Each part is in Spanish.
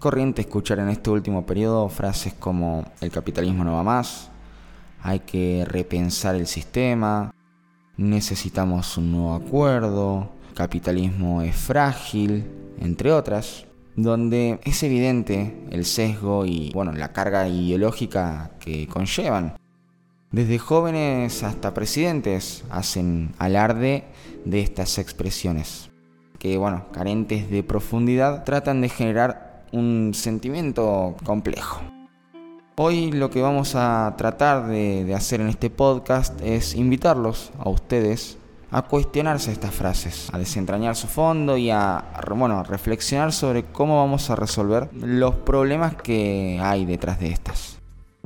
Corriente escuchar en este último periodo frases como el capitalismo no va más, hay que repensar el sistema, necesitamos un nuevo acuerdo, capitalismo es frágil, entre otras, donde es evidente el sesgo y bueno, la carga ideológica que conllevan. Desde jóvenes hasta presidentes hacen alarde de estas expresiones, que bueno, carentes de profundidad, tratan de generar un sentimiento complejo. Hoy lo que vamos a tratar de, hacer en este podcast es invitarlos a ustedes a cuestionarse estas frases, a desentrañar su fondo y a bueno, reflexionar sobre cómo vamos a resolver los problemas que hay detrás de estas.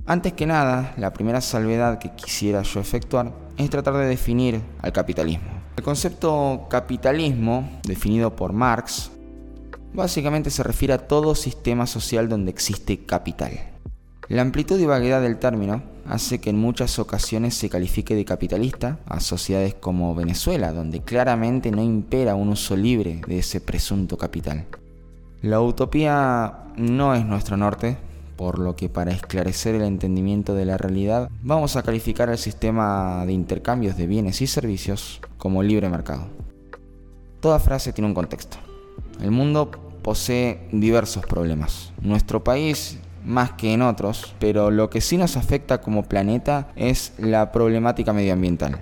Antes que nada, la primera salvedad que quisiera yo efectuar es tratar de definir al capitalismo. El concepto capitalismo, definido por Marx, básicamente se refiere a todo sistema social donde existe capital. La amplitud y vaguedad del término hace que en muchas ocasiones se califique de capitalista a sociedades como Venezuela, donde claramente no impera un uso libre de ese presunto capital. La utopía no es nuestro norte, por lo que para esclarecer el entendimiento de la realidad vamos a calificar el sistema de intercambios de bienes y servicios como libre mercado. Toda frase tiene un contexto. El mundo posee diversos problemas. Nuestro país más que en otros, pero lo que sí nos afecta como planeta es la problemática medioambiental.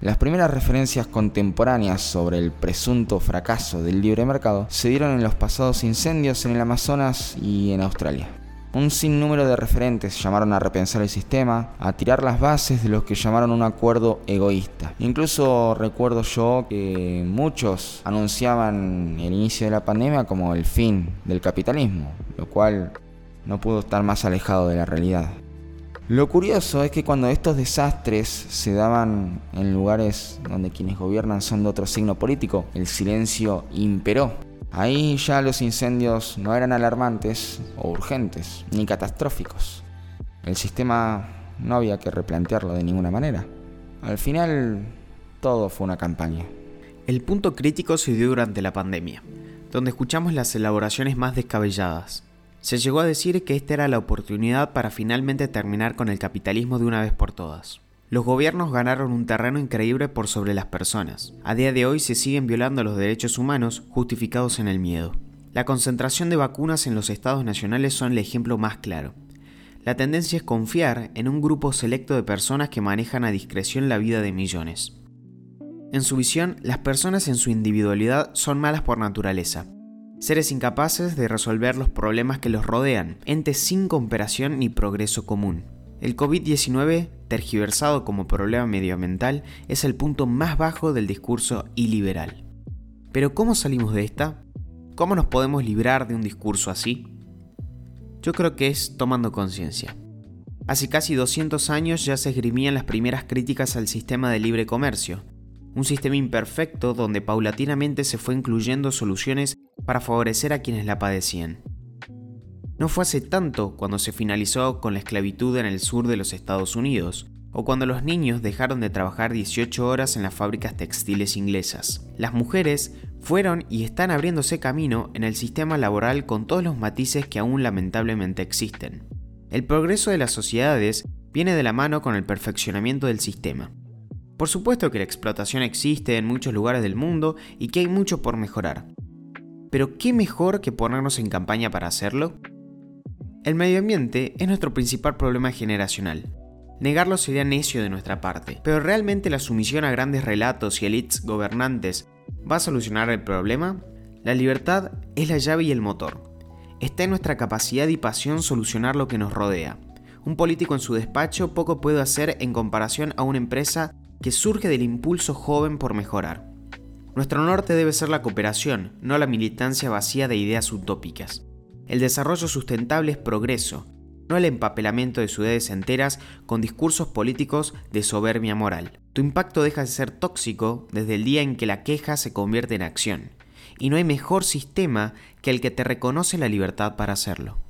Las primeras referencias contemporáneas sobre el presunto fracaso del libre mercado se dieron en los pasados incendios en el Amazonas y en Australia. Un sinnúmero de referentes llamaron a repensar el sistema, a tirar las bases de lo que llamaron un acuerdo egoísta. Incluso recuerdo yo que muchos anunciaban el inicio de la pandemia como el fin del capitalismo, lo cual no pudo estar más alejado de la realidad. Lo curioso es que cuando estos desastres se daban en lugares donde quienes gobiernan son de otro signo político, el silencio imperó. Ahí ya los incendios no eran alarmantes o urgentes, ni catastróficos. El sistema no había que replantearlo de ninguna manera. Al final, todo fue una campaña. El punto crítico se dio durante la pandemia, donde escuchamos las elaboraciones más descabelladas. Se llegó a decir que esta era la oportunidad para finalmente terminar con el capitalismo de una vez por todas. Los gobiernos ganaron un terreno increíble por sobre las personas. A día de hoy se siguen violando los derechos humanos justificados en el miedo. La concentración de vacunas en los estados nacionales son el ejemplo más claro. La tendencia es confiar en un grupo selecto de personas que manejan a discreción la vida de millones. En su visión, las personas en su individualidad son malas por naturaleza, seres incapaces de resolver los problemas que los rodean, entes sin cooperación ni progreso común. El COVID-19, tergiversado como problema medioambiental, es el punto más bajo del discurso iliberal. Pero ¿cómo salimos de esta? ¿Cómo nos podemos librar de un discurso así? Yo creo que es tomando conciencia. Hace casi 200 años ya se esgrimían las primeras críticas al sistema de libre comercio, un sistema imperfecto donde paulatinamente se fue incluyendo soluciones para favorecer a quienes la padecían. No fue hace tanto cuando se finalizó con la esclavitud en el sur de los Estados Unidos, o cuando los niños dejaron de trabajar 18 horas en las fábricas textiles inglesas. Las mujeres fueron y están abriéndose camino en el sistema laboral con todos los matices que aún lamentablemente existen. El progreso de las sociedades viene de la mano con el perfeccionamiento del sistema. Por supuesto que la explotación existe en muchos lugares del mundo y que hay mucho por mejorar. Pero ¿qué mejor que ponernos en campaña para hacerlo? El medio ambiente es nuestro principal problema generacional. Negarlo sería necio de nuestra parte, pero ¿realmente la sumisión a grandes relatos y elites gobernantes va a solucionar el problema? La libertad es la llave y el motor. Está en nuestra capacidad y pasión solucionar lo que nos rodea. Un político en su despacho poco puede hacer en comparación a una empresa que surge del impulso joven por mejorar. Nuestro norte debe ser la cooperación, no la militancia vacía de ideas utópicas. El desarrollo sustentable es progreso, no el empapelamiento de ciudades enteras con discursos políticos de soberbia moral. Tu impacto deja de ser tóxico desde el día en que la queja se convierte en acción, y no hay mejor sistema que el que te reconoce la libertad para hacerlo.